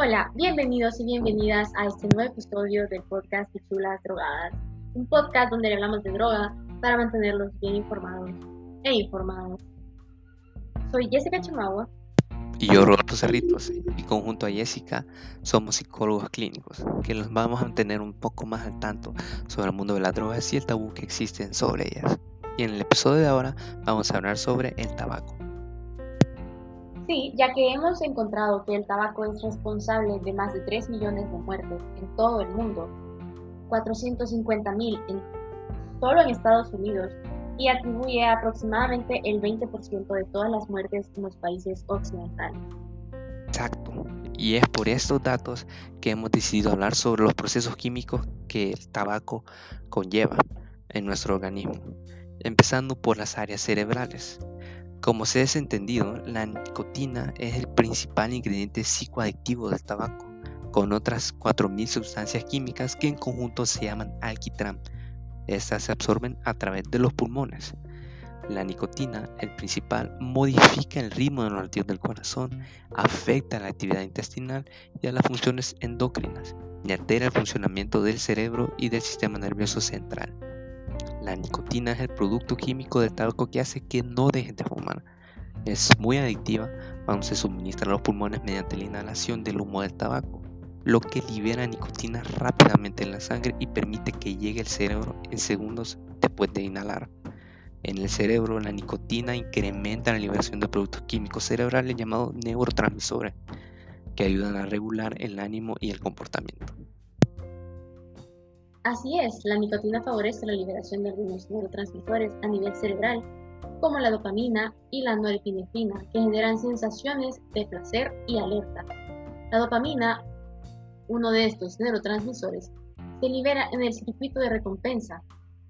Hola, bienvenidos y bienvenidas a este nuevo episodio del podcast Chulas Drogadas, un podcast donde hablamos de droga para mantenerlos bien informados e informados. Soy Jessica Chamagua. Y yo, Roberto Cerritos, y conjunto a Jessica somos psicólogos clínicos, que los vamos a mantener un poco más al tanto sobre el mundo de las drogas y el tabú que existen sobre ellas. Y en el episodio de ahora vamos a hablar sobre el tabaco. Sí, ya que hemos encontrado que el tabaco es responsable de más de 3 millones de muertes en todo el mundo, 450 mil solo en Estados Unidos, y atribuye aproximadamente el 20% de todas las muertes en los países occidentales. Exacto, y es por estos datos que hemos decidido hablar sobre los procesos químicos que el tabaco conlleva en nuestro organismo, empezando por las áreas cerebrales. Como se ha entendido, la nicotina es el principal ingrediente psicoadictivo del tabaco, con otras 4.000 sustancias químicas que en conjunto se llaman alquitrán. Estas se absorben a través de los pulmones. La nicotina, el principal, modifica el ritmo de los latidos del corazón, afecta la actividad intestinal y a las funciones endocrinas, y altera el funcionamiento del cerebro y del sistema nervioso central. La nicotina es el producto químico del tabaco que hace que no dejen de fumar. Es muy adictiva cuando se suministra a los pulmones mediante la inhalación del humo del tabaco, lo que libera nicotina rápidamente en la sangre y permite que llegue al cerebro en segundos después de inhalar. En el cerebro, la nicotina incrementa la liberación de productos químicos cerebrales llamados neurotransmisores, que ayudan a regular el ánimo y el comportamiento. Así es, la nicotina favorece la liberación de algunos neurotransmisores a nivel cerebral, como la dopamina y la norepinefrina, que generan sensaciones de placer y alerta. La dopamina, uno de estos neurotransmisores, se libera en el circuito de recompensa,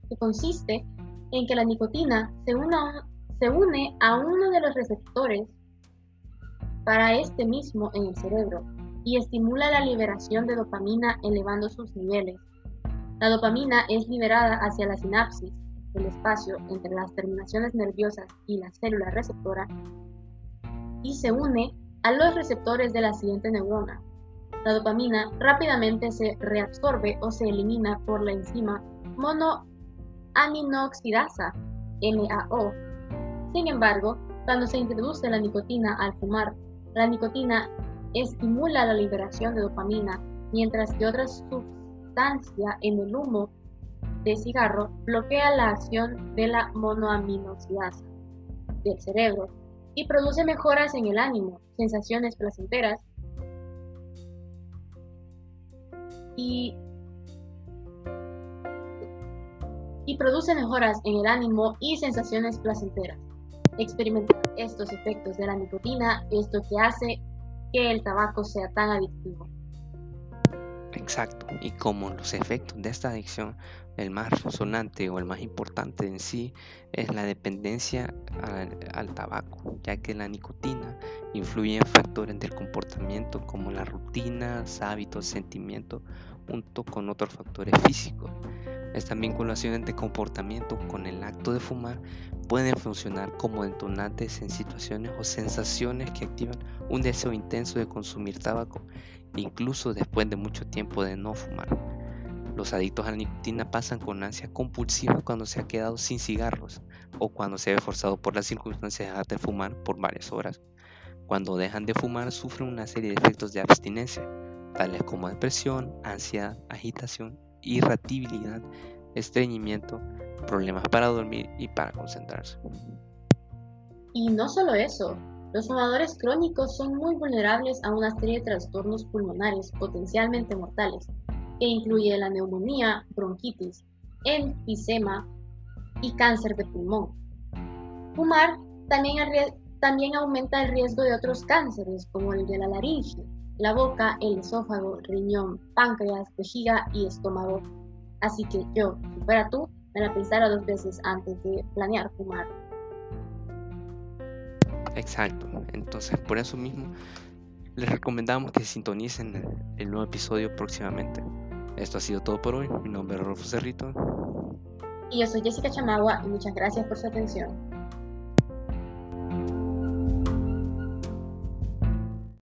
que consiste en que la nicotina se, se une a uno de los receptores para este mismo en el cerebro y estimula la liberación de dopamina elevando sus niveles la dopamina es liberada hacia la sinapsis, el espacio entre las terminaciones nerviosas y la célula receptora, y se une a los receptores de la siguiente neurona. La dopamina rápidamente se reabsorbe o se elimina por la enzima monoaminoxidasa, MAO. Sin embargo, cuando se introduce la nicotina al fumar, la nicotina estimula la liberación de dopamina, mientras que otras sustancias en el humo de cigarro bloquea la acción de la monoaminoxidasa del cerebro y produce mejoras en el ánimo, sensaciones placenteras y, y produce mejoras en el ánimo y sensaciones placenteras. Experimentar estos efectos de la nicotina es lo que hace que el tabaco sea tan adictivo. Exacto, y como los efectos de esta adicción, el más resonante o el más importante en sí es la dependencia al, tabaco, ya que la nicotina influye en factores del comportamiento como las rutinas, hábitos, sentimientos, junto con otros factores físicos. Esta vinculación entre comportamiento con el acto de fumar pueden funcionar como detonantes en situaciones o sensaciones que activan un deseo intenso de consumir tabaco, incluso después de mucho tiempo de no fumar. Los adictos a la nicotina pasan con ansia compulsiva cuando se ha quedado sin cigarros o cuando se ve forzado por las circunstancias de dejar de fumar por varias horas. Cuando dejan de fumar sufren una serie de efectos de abstinencia, tales como depresión, ansiedad, agitación, irritabilidad, estreñimiento, problemas para dormir y para concentrarse. Y no solo eso, los fumadores crónicos son muy vulnerables a una serie de trastornos pulmonares potencialmente mortales, que incluye la neumonía, bronquitis, enfisema y cáncer de pulmón. Fumar también, también aumenta el riesgo de otros cánceres como el de la laringe, la boca, el esófago, riñón, páncreas, vejiga y estómago. Así que yo, si fuera tú, me la pensara dos veces antes de planear fumar. Exacto, entonces por eso mismo les recomendamos que sintonicen el, nuevo episodio próximamente. Esto ha sido todo por hoy. Mi nombre es Rolfo Cerrito. Y yo soy Jessica Chamagua y muchas gracias por su atención.